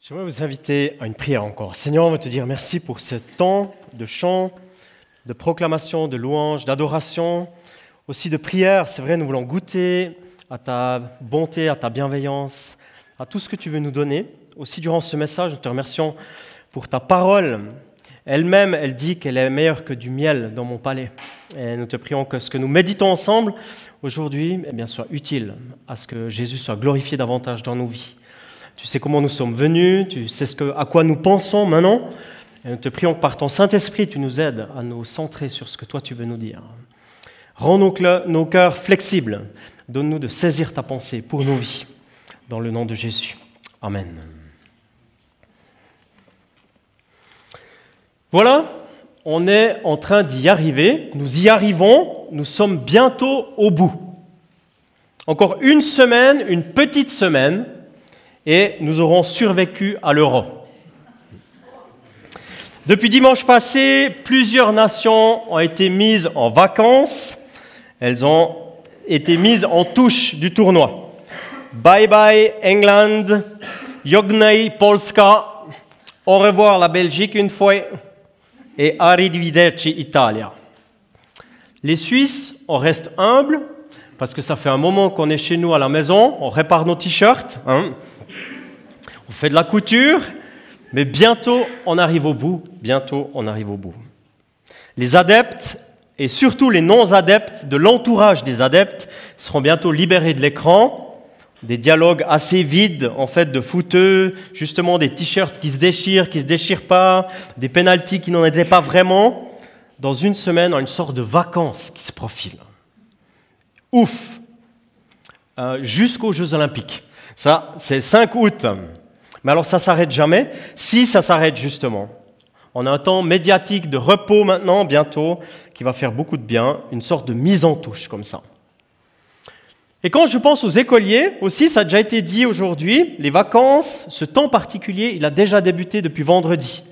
J'aimerais vous inviter à une prière encore. Seigneur, on va te dire merci pour ce temps de chant, de proclamation, de louange, d'adoration, aussi de prière. C'est vrai, nous voulons goûter à ta bonté, à ta bienveillance, à tout ce que tu veux nous donner. Aussi durant ce message, nous te remercions pour ta parole. Elle-même, elle dit qu'elle est meilleure que du miel dans mon palais. Et nous te prions que ce que nous méditons ensemble aujourd'hui eh soit utile à ce que Jésus soit glorifié davantage dans nos vies. Tu sais comment nous sommes venus, tu sais ce que, à quoi nous pensons maintenant. Et nous te prions que par ton Saint-Esprit, tu nous aides à nous centrer sur ce que toi tu veux nous dire. Rends nos, nos cœurs flexibles. Donne-nous de saisir ta pensée pour nos vies. Dans le nom de Jésus. Amen. Voilà, on est en train d'y arriver. Nous y arrivons. Nous sommes bientôt au bout. Encore une semaine, une petite semaine, et nous aurons survécu à l'euro. Depuis dimanche passé, plusieurs nations ont été mises en vacances. Elles ont été mises en touche du tournoi. Bye bye England, Jognei Polska, au revoir la Belgique une fois et arrivederci Italia. Les Suisses, on reste humbles parce que ça fait un moment qu'on est chez nous à la maison, on répare nos t-shirts. Hein on fait de la couture, mais bientôt on arrive au bout, bientôt on arrive au bout. Les adeptes et surtout les non-adeptes de l'entourage des adeptes seront bientôt libérés de l'écran, des dialogues assez vides en fait de fouteux, justement des t-shirts qui se déchirent, qui se déchirent pas, des pénalties qui n'en étaient pas vraiment. Dans une semaine, une sorte de vacances qui se profile. Ouf euh, Jusqu'aux Jeux Olympiques. Ça, c'est 5 août. Mais alors ça s'arrête jamais Si ça s'arrête justement. On a un temps médiatique de repos maintenant, bientôt, qui va faire beaucoup de bien, une sorte de mise en touche comme ça. Et quand je pense aux écoliers, aussi, ça a déjà été dit aujourd'hui, les vacances, ce temps particulier, il a déjà débuté depuis vendredi.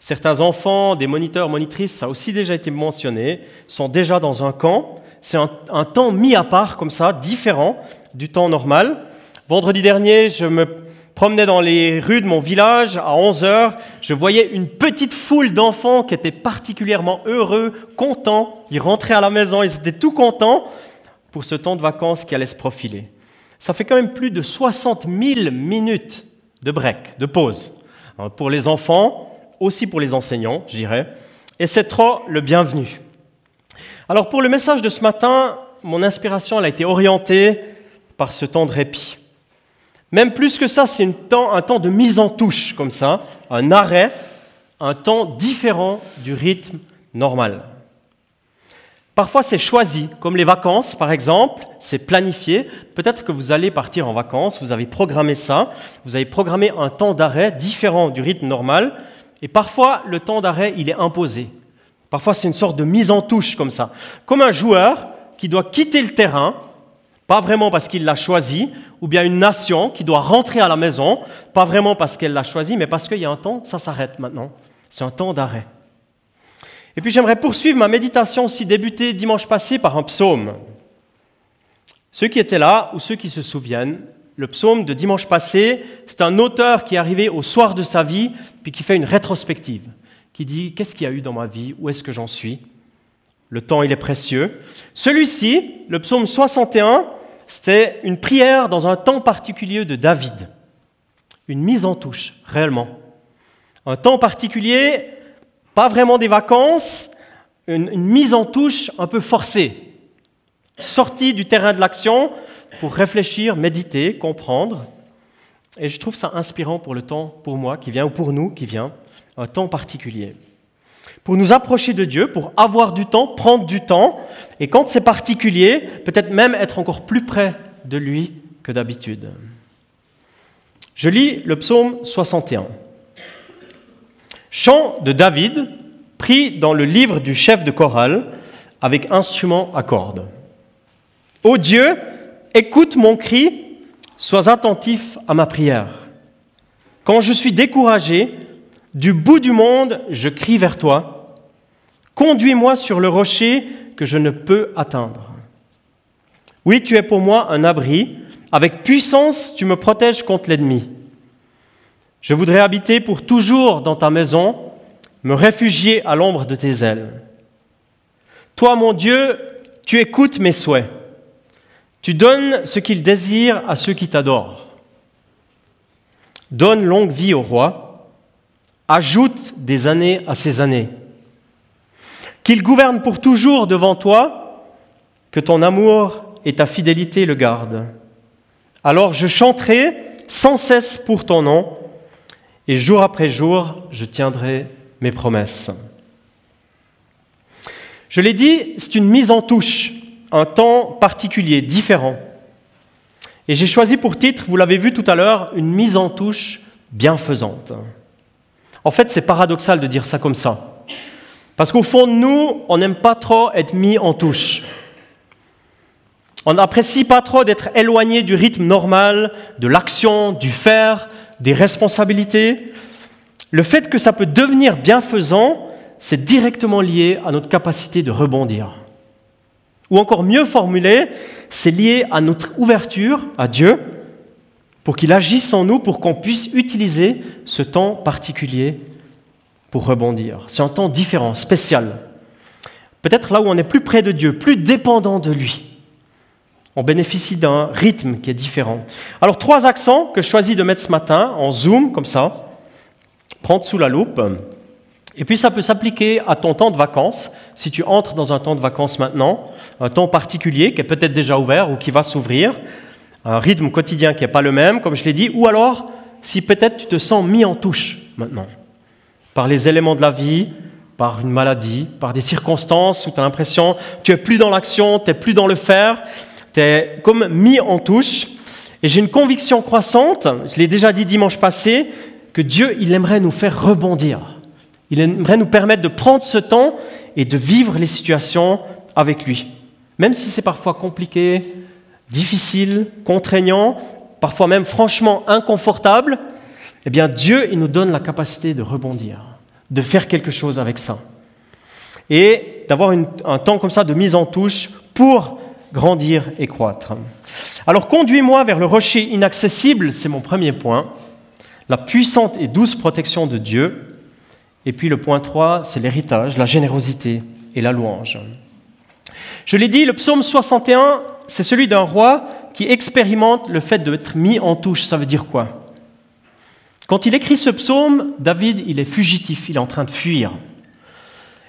Certains enfants, des moniteurs, monitrices, ça a aussi déjà été mentionné, sont déjà dans un camp. C'est un, un temps mis à part, comme ça, différent du temps normal. Vendredi dernier, je me promenais dans les rues de mon village à 11 heures, je voyais une petite foule d'enfants qui étaient particulièrement heureux, contents. Ils rentraient à la maison, ils étaient tout contents pour ce temps de vacances qui allait se profiler. Ça fait quand même plus de 60 000 minutes de break, de pause, hein, pour les enfants, aussi pour les enseignants, je dirais. Et c'est trop le bienvenu. Alors pour le message de ce matin, mon inspiration a été orientée par ce temps de répit. Même plus que ça, c'est un temps de mise en touche, comme ça, un arrêt, un temps différent du rythme normal. Parfois, c'est choisi, comme les vacances, par exemple, c'est planifié. Peut-être que vous allez partir en vacances, vous avez programmé ça, vous avez programmé un temps d'arrêt différent du rythme normal, et parfois, le temps d'arrêt, il est imposé. Parfois, c'est une sorte de mise en touche, comme ça. Comme un joueur qui doit quitter le terrain pas vraiment parce qu'il l'a choisi, ou bien une nation qui doit rentrer à la maison, pas vraiment parce qu'elle l'a choisi, mais parce qu'il y a un temps, ça s'arrête maintenant. C'est un temps d'arrêt. Et puis j'aimerais poursuivre ma méditation aussi débutée dimanche passé par un psaume. Ceux qui étaient là ou ceux qui se souviennent, le psaume de dimanche passé, c'est un auteur qui est arrivé au soir de sa vie, puis qui fait une rétrospective, qui dit qu'est-ce qu'il y a eu dans ma vie, où est-ce que j'en suis? Le temps, il est précieux. Celui-ci, le psaume 61, c'était une prière dans un temps particulier de David. Une mise en touche, réellement. Un temps particulier, pas vraiment des vacances, une, mise en touche un peu forcée. Sortie du terrain de l'action pour réfléchir, méditer, comprendre. Et je trouve ça inspirant pour le temps, pour moi qui vient, ou pour nous qui vient, un temps particulier pour nous approcher de Dieu, pour avoir du temps, prendre du temps, et quand c'est particulier, peut-être même être encore plus près de lui que d'habitude. Je lis le psaume 61. Chant de David, pris dans le livre du chef de chorale, avec instrument à cordes. Ô Dieu, écoute mon cri, sois attentif à ma prière. Quand je suis découragé, du bout du monde, je crie vers toi. Conduis-moi sur le rocher que je ne peux atteindre. Oui, tu es pour moi un abri. Avec puissance, tu me protèges contre l'ennemi. Je voudrais habiter pour toujours dans ta maison, me réfugier à l'ombre de tes ailes. Toi, mon Dieu, tu écoutes mes souhaits. Tu donnes ce qu'il désire à ceux qui t'adorent. Donne longue vie au roi, ajoute des années à ses années. Qu'il gouverne pour toujours devant toi, que ton amour et ta fidélité le gardent. Alors je chanterai sans cesse pour ton nom, et jour après jour, je tiendrai mes promesses. Je l'ai dit, c'est une mise en touche, un temps particulier, différent. Et j'ai choisi pour titre, vous l'avez vu tout à l'heure, une mise en touche bienfaisante. En fait, c'est paradoxal de dire ça comme ça. Parce qu'au fond de nous, on n'aime pas trop être mis en touche. On n'apprécie pas trop d'être éloigné du rythme normal, de l'action, du faire, des responsabilités. Le fait que ça peut devenir bienfaisant, c'est directement lié à notre capacité de rebondir. Ou encore mieux formulé, c'est lié à notre ouverture à Dieu pour qu'il agisse en nous, pour qu'on puisse utiliser ce temps particulier pour rebondir. C'est un temps différent, spécial. Peut-être là où on est plus près de Dieu, plus dépendant de lui. On bénéficie d'un rythme qui est différent. Alors trois accents que je choisis de mettre ce matin en zoom, comme ça, prendre sous la loupe. Et puis ça peut s'appliquer à ton temps de vacances, si tu entres dans un temps de vacances maintenant, un temps particulier qui est peut-être déjà ouvert ou qui va s'ouvrir, un rythme quotidien qui n'est pas le même, comme je l'ai dit, ou alors si peut-être tu te sens mis en touche maintenant, par les éléments de la vie, par une maladie, par des circonstances où tu as l'impression tu es plus dans l'action, tu es plus dans le faire, tu es comme mis en touche. Et j'ai une conviction croissante, je l'ai déjà dit dimanche passé, que Dieu, il aimerait nous faire rebondir. Il aimerait nous permettre de prendre ce temps et de vivre les situations avec lui. Même si c'est parfois compliqué, difficile, contraignant, parfois même franchement inconfortable, eh bien Dieu, il nous donne la capacité de rebondir, de faire quelque chose avec ça. Et d'avoir un temps comme ça de mise en touche pour grandir et croître. Alors conduis-moi vers le rocher inaccessible, c'est mon premier point la puissante et douce protection de Dieu. Et puis le point 3, c'est l'héritage, la générosité et la louange. Je l'ai dit, le psaume 61, c'est celui d'un roi qui expérimente le fait d'être mis en touche. Ça veut dire quoi? Quand il écrit ce psaume, David, il est fugitif, il est en train de fuir.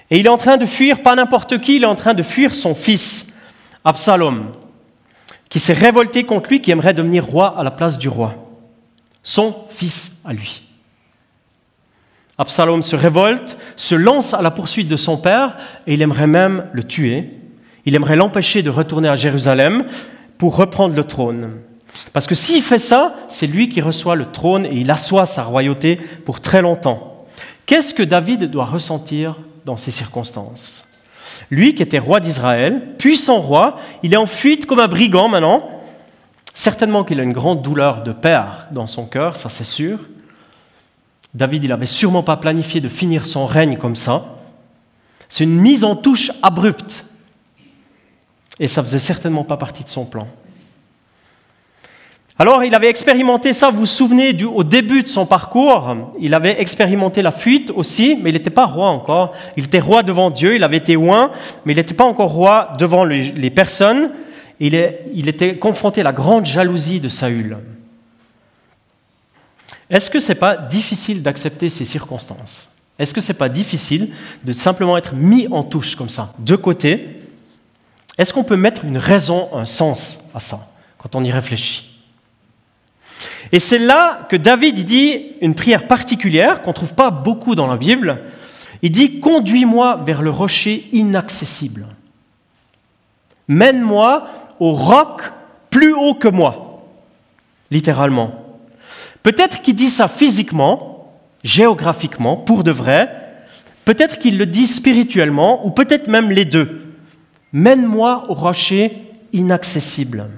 Et il est en train de fuir pas n'importe qui, il est en train de fuir son fils, Absalom, qui s'est révolté contre lui, qui aimerait devenir roi à la place du roi son fils à lui. Absalom se révolte, se lance à la poursuite de son père et il aimerait même le tuer. Il aimerait l'empêcher de retourner à Jérusalem pour reprendre le trône. Parce que s'il fait ça, c'est lui qui reçoit le trône et il assoit sa royauté pour très longtemps. Qu'est-ce que David doit ressentir dans ces circonstances? Lui qui était roi d'Israël, puissant roi, il est en fuite comme un brigand maintenant, Certainement qu'il a une grande douleur de père dans son cœur, ça c'est sûr. David, il n'avait sûrement pas planifié de finir son règne comme ça. C'est une mise en touche abrupte. Et ça faisait certainement pas partie de son plan. Alors, il avait expérimenté ça, vous vous souvenez, du, au début de son parcours, il avait expérimenté la fuite aussi, mais il n'était pas roi encore. Il était roi devant Dieu, il avait été loin, mais il n'était pas encore roi devant les personnes il, était confronté à la grande jalousie de Saül. Est-ce que ce n'est pas difficile d'accepter ces circonstances? Est-ce que ce n'est pas difficile de simplement être mis en touche comme ça, de côté Est-ce qu'on peut mettre une raison, un sens à ça, quand on y réfléchit? Et c'est là que David dit une prière particulière qu'on ne trouve pas beaucoup dans la Bible. Il dit Conduis-moi vers le rocher inaccessible. Mène-moi au roc plus haut que moi, littéralement. Peut-être qu'il dit ça physiquement, géographiquement, pour de vrai, peut-être qu'il le dit spirituellement, ou peut-être même les deux. Mène-moi au rocher inaccessible.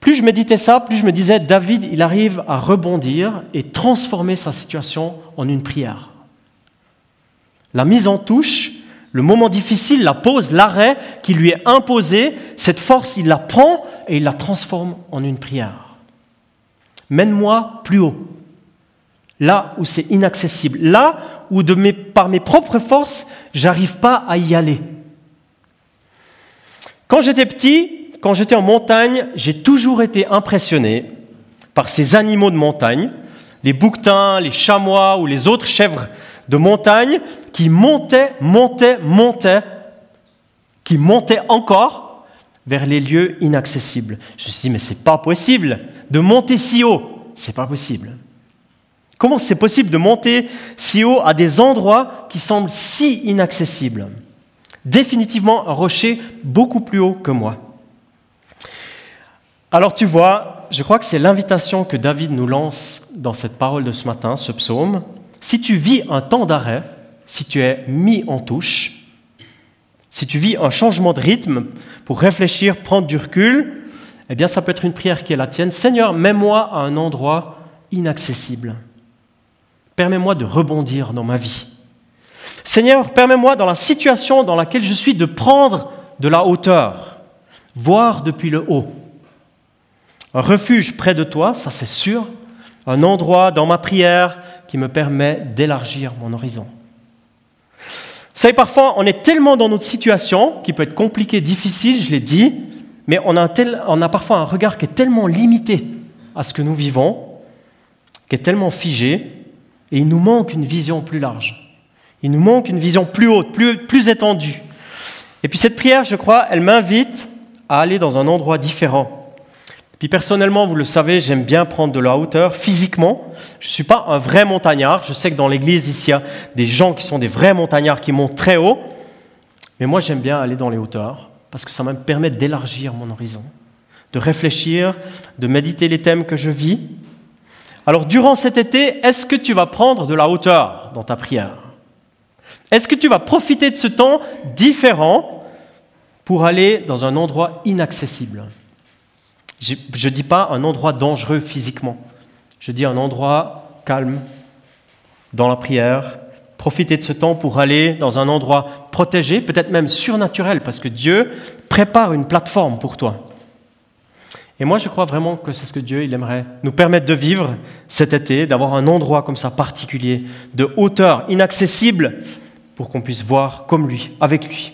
Plus je méditais ça, plus je me disais, David, il arrive à rebondir et transformer sa situation en une prière. La mise en touche le moment difficile, la pause, l'arrêt qui lui est imposé, cette force, il la prend et il la transforme en une prière. Mène-moi plus haut. là où c'est inaccessible, là où par mes propres forces, j'arrive pas à y aller. Quand j'étais petit, quand j'étais en montagne, j'ai toujours été impressionné par ces animaux de montagne, les bouquetins, les chamois ou les autres chèvres de montagne qui montaient, montaient, montaient, qui montaient encore vers les lieux inaccessibles. Je me suis dit, mais c'est pas possible de monter si haut. C'est pas possible. Comment c'est possible de monter si haut à des endroits qui semblent si inaccessibles? Définitivement un rocher beaucoup plus haut que moi. Alors tu vois, je crois que c'est l'invitation que David nous lance dans cette parole de ce matin, ce psaume. Si tu vis un temps d'arrêt, si tu es mis en touche, si tu vis un changement de rythme pour réfléchir, prendre du recul, eh bien ça peut être une prière qui est la tienne. Seigneur, mets-moi à un endroit inaccessible. Permets-moi de rebondir dans ma vie. Seigneur, permets-moi dans la situation dans laquelle je suis de prendre de la hauteur, voir depuis le haut. Un refuge près de toi, ça c'est sûr, un endroit dans ma prière qui me permet d'élargir mon horizon. Vous savez, parfois, on est tellement dans notre situation, qui peut être compliquée, difficile, je l'ai dit, mais on a, on a parfois un regard qui est tellement limité à ce que nous vivons, qui est tellement figé, et il nous manque une vision plus large. Il nous manque une vision plus haute, plus, étendue. Et puis cette prière, je crois, elle m'invite à aller dans un endroit différent. Puis personnellement, vous le savez, j'aime bien prendre de la hauteur physiquement. Je ne suis pas un vrai montagnard. Je sais que dans l'église, ici, il y a des gens qui sont des vrais montagnards qui montent très haut. Mais moi, j'aime bien aller dans les hauteurs parce que ça me permet d'élargir mon horizon, de réfléchir, de méditer les thèmes que je vis. Alors, durant cet été, est-ce que tu vas prendre de la hauteur dans ta prière? Est-ce que tu vas profiter de ce temps différent pour aller dans un endroit inaccessible? Je ne dis pas un endroit dangereux physiquement. Je dis un endroit calme, dans la prière. Profitez de ce temps pour aller dans un endroit protégé, peut-être même surnaturel, parce que Dieu prépare une plateforme pour toi. Et moi, je crois vraiment que c'est ce que Dieu il aimerait nous permettre de vivre cet été, d'avoir un endroit comme ça particulier, de hauteur inaccessible, pour qu'on puisse voir comme lui, avec lui.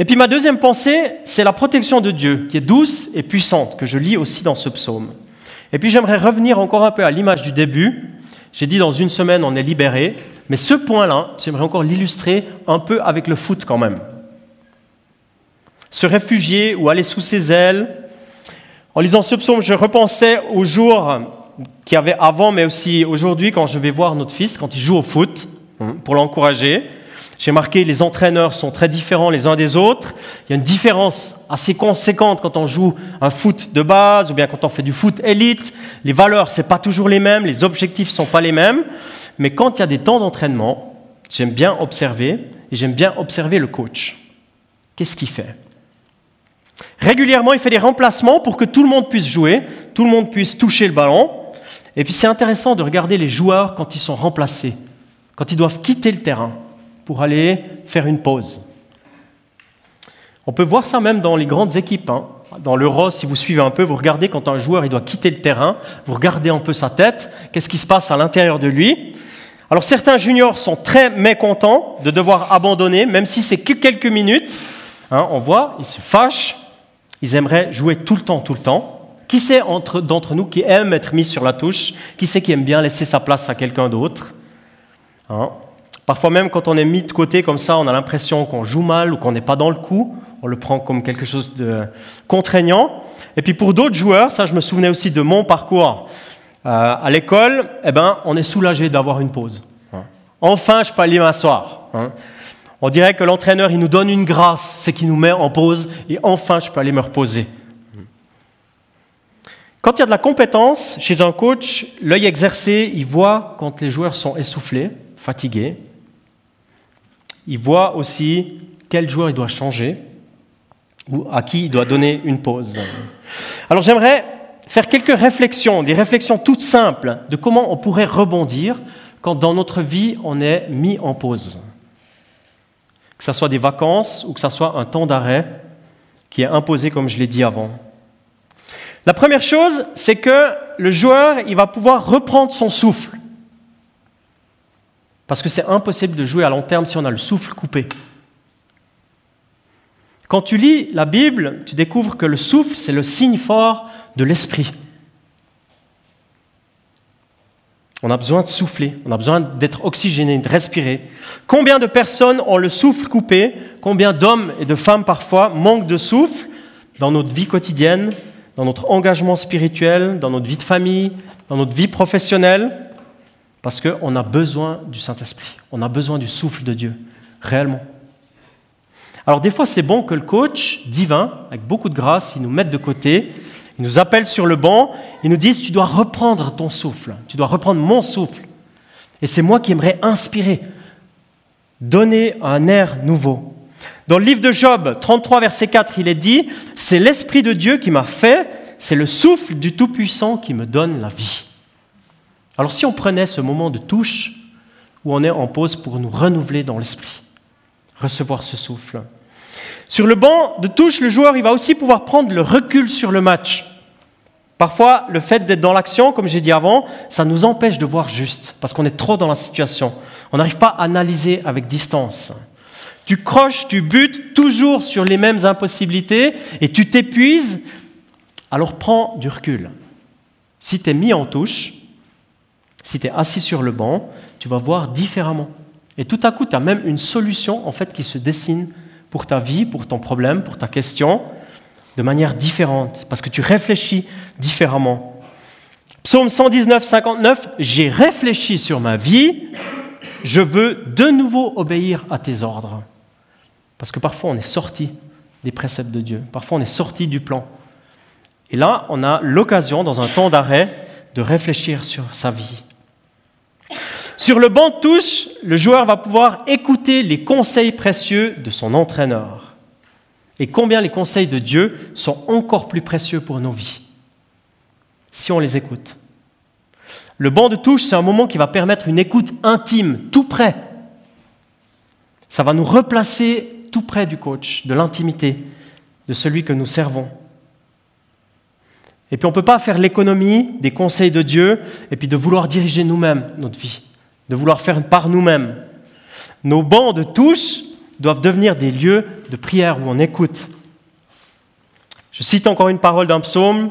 Et puis ma deuxième pensée, c'est la protection de Dieu, qui est douce et puissante, que je lis aussi dans ce psaume. Et puis j'aimerais revenir encore un peu à l'image du début. J'ai dit dans une semaine on est libéré, mais ce point-là, j'aimerais encore l'illustrer un peu avec le foot quand même. Se réfugier ou aller sous ses ailes. En lisant ce psaume, je repensais aux jours qu'il y avait avant, mais aussi aujourd'hui quand je vais voir notre fils, quand il joue au foot, pour l'encourager. J'ai marqué les entraîneurs sont très différents les uns des autres. Il y a une différence assez conséquente quand on joue un foot de base ou bien quand on fait du foot élite. Les valeurs, c'est pas toujours les mêmes, les objectifs sont pas les mêmes. Mais quand il y a des temps d'entraînement, j'aime bien observer et j'aime bien observer le coach. Qu'est-ce qu'il fait? Régulièrement, il fait des remplacements pour que tout le monde puisse jouer, tout le monde puisse toucher le ballon. Et puis c'est intéressant de regarder les joueurs quand ils sont remplacés, quand ils doivent quitter le terrain pour aller faire une pause. On peut voir ça même dans les grandes équipes. Hein. Dans l'Euro, si vous suivez un peu, vous regardez quand un joueur il doit quitter le terrain, vous regardez un peu sa tête, qu'est-ce qui se passe à l'intérieur de lui. Alors certains juniors sont très mécontents de devoir abandonner, même si c'est que quelques minutes. Hein, on voit, ils se fâchent, ils aimeraient jouer tout le temps, tout le temps. Qui c'est d'entre nous qui aime être mis sur la touche Qui c'est qui aime bien laisser sa place à quelqu'un d'autre hein Parfois même quand on est mis de côté comme ça, on a l'impression qu'on joue mal ou qu'on n'est pas dans le coup. On le prend comme quelque chose de contraignant. Et puis pour d'autres joueurs, ça je me souvenais aussi de mon parcours euh, à l'école, eh ben, on est soulagé d'avoir une pause. Hein. Enfin, je peux aller m'asseoir. Hein. On dirait que l'entraîneur, il nous donne une grâce, c'est qu'il nous met en pause, et enfin, je peux aller me reposer. Quand il y a de la compétence chez un coach, l'œil exercé, il voit quand les joueurs sont essoufflés, fatigués, il voit aussi quel joueur il doit changer ou à qui il doit donner une pause. Alors j'aimerais faire quelques réflexions, des réflexions toutes simples de comment on pourrait rebondir quand dans notre vie on est mis en pause. Que ce soit des vacances ou que ce soit un temps d'arrêt qui est imposé comme je l'ai dit avant. La première chose, c'est que le joueur, il va pouvoir reprendre son souffle. Parce que c'est impossible de jouer à long terme si on a le souffle coupé. Quand tu lis la Bible, tu découvres que le souffle, c'est le signe fort de l'esprit. On a besoin de souffler, on a besoin d'être oxygéné, de respirer. Combien de personnes ont le souffle coupé? Combien d'hommes et de femmes parfois manquent de souffle dans notre vie quotidienne, dans notre engagement spirituel, dans notre vie de famille, dans notre vie professionnelle? Parce qu'on a besoin du Saint-Esprit, on a besoin du souffle de Dieu, réellement. Alors des fois c'est bon que le coach divin, avec beaucoup de grâce, il nous mette de côté ils nous appellent sur le banc, ils nous disent, tu dois reprendre ton souffle, tu dois reprendre mon souffle. Et c'est moi qui aimerais inspirer, donner un air nouveau. Dans le livre de Job 33, verset 4, il est dit, c'est l'Esprit de Dieu qui m'a fait, c'est le souffle du Tout-Puissant qui me donne la vie. Alors si on prenait ce moment de touche, où on est en pause pour nous renouveler dans l'esprit, recevoir ce souffle. Sur le banc de touche, le joueur il va aussi pouvoir prendre le recul sur le match. Parfois, le fait d'être dans l'action, comme j'ai dit avant, ça nous empêche de voir juste, parce qu'on est trop dans la situation. On n'arrive pas à analyser avec distance. Tu croches, tu butes toujours sur les mêmes impossibilités et tu t'épuises, alors prends du recul. Si tu es mis en touche, si tu es assis sur le banc, tu vas voir différemment. Et tout à coup, tu as même une solution en fait qui se dessine pour ta vie, pour ton problème, pour ta question de manière différente, parce que tu réfléchis différemment. Psaume 119, 59, j'ai réfléchi sur ma vie, je veux de nouveau obéir à tes ordres. Parce que parfois on est sorti des préceptes de Dieu, parfois on est sorti du plan. Et là, on a l'occasion, dans un temps d'arrêt, de réfléchir sur sa vie. Sur le banc de touche, le joueur va pouvoir écouter les conseils précieux de son entraîneur et combien les conseils de Dieu sont encore plus précieux pour nos vies, si on les écoute. Le banc de touche, c'est un moment qui va permettre une écoute intime, tout près. Ça va nous replacer tout près du coach, de l'intimité, de celui que nous servons. Et puis on ne peut pas faire l'économie des conseils de Dieu et puis de vouloir diriger nous-mêmes notre vie, de vouloir faire par nous-mêmes. Nos bancs de touche doivent devenir des lieux de prière où on écoute. Je cite encore une parole d'un psaume,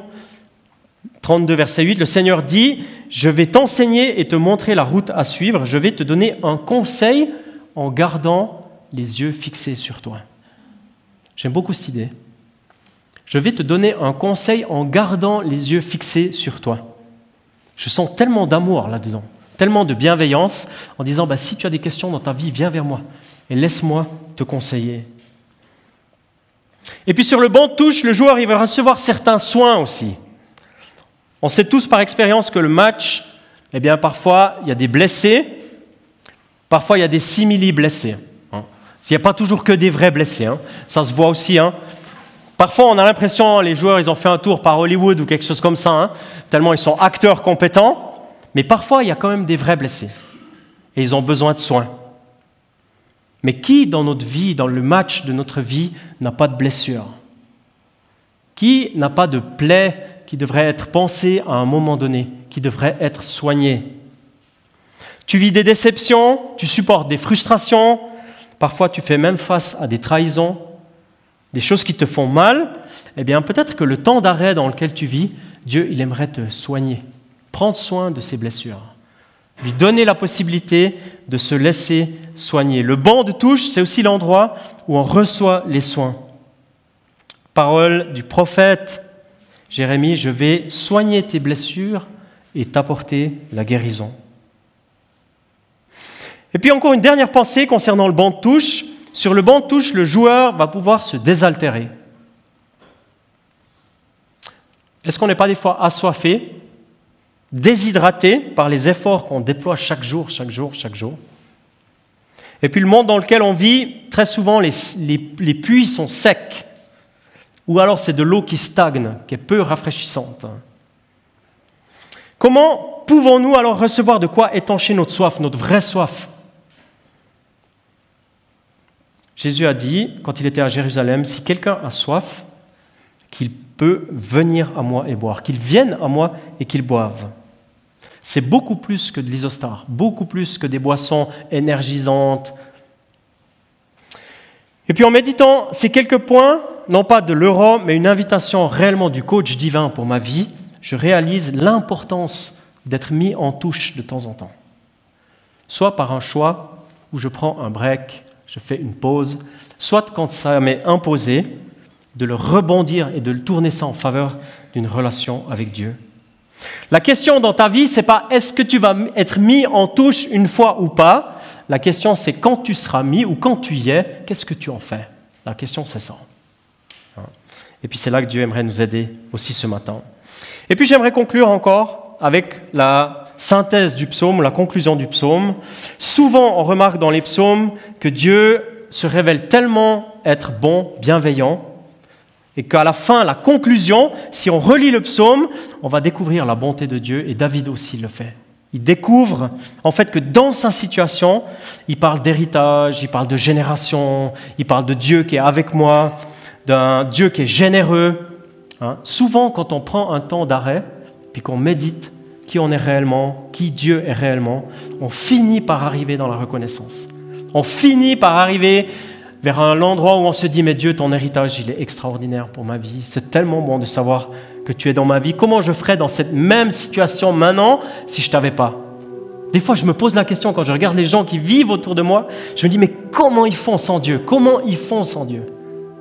32, verset 8. Le Seigneur dit, je vais t'enseigner et te montrer la route à suivre, je vais te donner un conseil en gardant les yeux fixés sur toi. J'aime beaucoup cette idée. Je vais te donner un conseil en gardant les yeux fixés sur toi. Je sens tellement d'amour là-dedans, tellement de bienveillance en disant, bah, si tu as des questions dans ta vie, viens vers moi et laisse-moi te conseiller. Et puis sur le banc de touche, le joueur il va recevoir certains soins aussi. On sait tous par expérience que le match, eh bien parfois il y a des blessés, parfois il y a des simili blessés. Hein. Il n'y a pas toujours que des vrais blessés, hein. ça se voit aussi. Hein. Parfois on a l'impression les joueurs ils ont fait un tour par Hollywood ou quelque chose comme ça, tellement ils sont acteurs compétents, mais parfois il y a quand même des vrais blessés. Et ils ont besoin de soins. Mais qui dans notre vie, dans le match de notre vie, n'a pas de blessure? Qui n'a pas de plaie qui devrait être pensée à un moment donné, qui devrait être soignée? Tu vis des déceptions, tu supportes des frustrations, parfois tu fais même face à des trahisons, des choses qui te font mal. Eh bien, peut-être que le temps d'arrêt dans lequel tu vis, Dieu, il aimerait te soigner, prendre soin de ces blessures lui donner la possibilité de se laisser soigner. Le banc de touche, c'est aussi l'endroit où on reçoit les soins. Parole du prophète Jérémie, je vais soigner tes blessures et t'apporter la guérison. Et puis encore une dernière pensée concernant le banc de touche. Sur le banc de touche, le joueur va pouvoir se désaltérer. Est-ce qu'on n'est pas des fois assoiffé déshydraté par les efforts qu'on déploie chaque jour, chaque jour, chaque jour. Et puis le monde dans lequel on vit, très souvent les, les, puits sont secs, ou alors c'est de l'eau qui stagne, qui est peu rafraîchissante. Comment pouvons-nous alors recevoir de quoi étancher notre soif, notre vraie soif? Jésus a dit, quand il était à Jérusalem, si quelqu'un a soif, qu'il peut venir à moi et boire, qu'il vienne à moi et qu'il boive. C'est beaucoup plus que de l'isostar, beaucoup plus que des boissons énergisantes. Et puis en méditant ces quelques points, non pas de l'euro, mais une invitation réellement du coach divin pour ma vie, je réalise l'importance d'être mis en touche de temps en temps. Soit par un choix où je prends un break, je fais une pause, soit quand ça m'est imposé, de le rebondir et de le tourner ça en faveur d'une relation avec Dieu. La question dans ta vie, c'est pas est-ce que tu vas être mis en touche une fois ou pas. La question, c'est quand tu seras mis ou quand tu y es, qu'est-ce que tu en fais? La question, c'est ça. Hein? Et puis c'est là que Dieu aimerait nous aider aussi ce matin. Et puis j'aimerais conclure encore avec la synthèse du psaume, la conclusion du psaume. Souvent, on remarque dans les psaumes que Dieu se révèle tellement être bon, bienveillant, et qu'à la fin, la conclusion, si on relit le psaume, on va découvrir la bonté de Dieu, et David aussi le fait. Il découvre en fait que dans sa situation, il parle d'héritage, il parle de génération, il parle de Dieu qui est avec moi, d'un Dieu qui est généreux. Hein. Souvent, quand on prend un temps d'arrêt, puis qu'on médite qui on est réellement, qui Dieu est réellement, on finit par arriver dans la reconnaissance. On finit par arriver vers un endroit où on se dit, mais Dieu, ton héritage, il est extraordinaire pour ma vie. C'est tellement bon de savoir que tu es dans ma vie. Comment je ferais dans cette même situation maintenant si je t'avais pas? Des fois, je me pose la question quand je regarde les gens qui vivent autour de moi, je me dis, mais comment ils font sans Dieu? Comment ils font sans Dieu?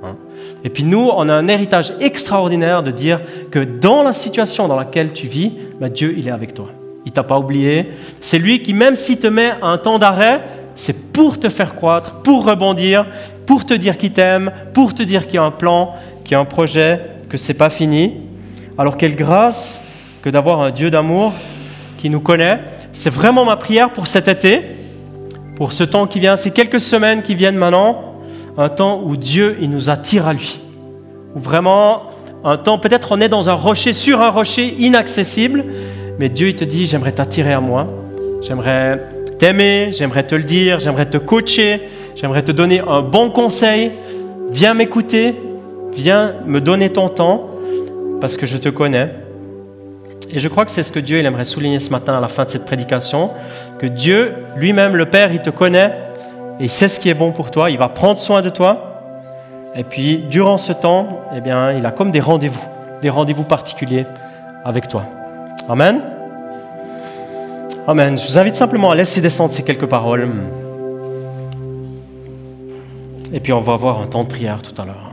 Hein? Et puis nous, on a un héritage extraordinaire de dire que dans la situation dans laquelle tu vis, bah, Dieu, il est avec toi. Il t'a pas oublié. C'est lui qui, même s'il te met un temps d'arrêt, c'est pour te faire croître, pour rebondir, pour te dire qu'il t'aime, pour te dire qu'il y a un plan, qu'il y a un projet, que c'est pas fini. Alors quelle grâce que d'avoir un Dieu d'amour qui nous connaît. C'est vraiment ma prière pour cet été, pour ce temps qui vient, ces quelques semaines qui viennent maintenant, un temps où Dieu il nous attire à lui. Où vraiment un temps, peut-être on est dans un rocher, sur un rocher inaccessible, mais Dieu il te dit j'aimerais t'attirer à moi, j'aimerais t'aimer, j'aimerais te le dire, j'aimerais te coacher, j'aimerais te donner un bon conseil. Viens m'écouter, viens me donner ton temps, parce que je te connais. Et je crois que c'est ce que Dieu il aimerait souligner ce matin à la fin de cette prédication, que Dieu lui-même, le Père, il te connaît et il sait ce qui est bon pour toi, il va prendre soin de toi. Et puis, durant ce temps, eh bien, il a comme des rendez-vous, des rendez-vous particuliers avec toi. Amen. Amen. Je vous invite simplement à laisser descendre ces quelques paroles. Et puis on va avoir un temps de prière tout à l'heure.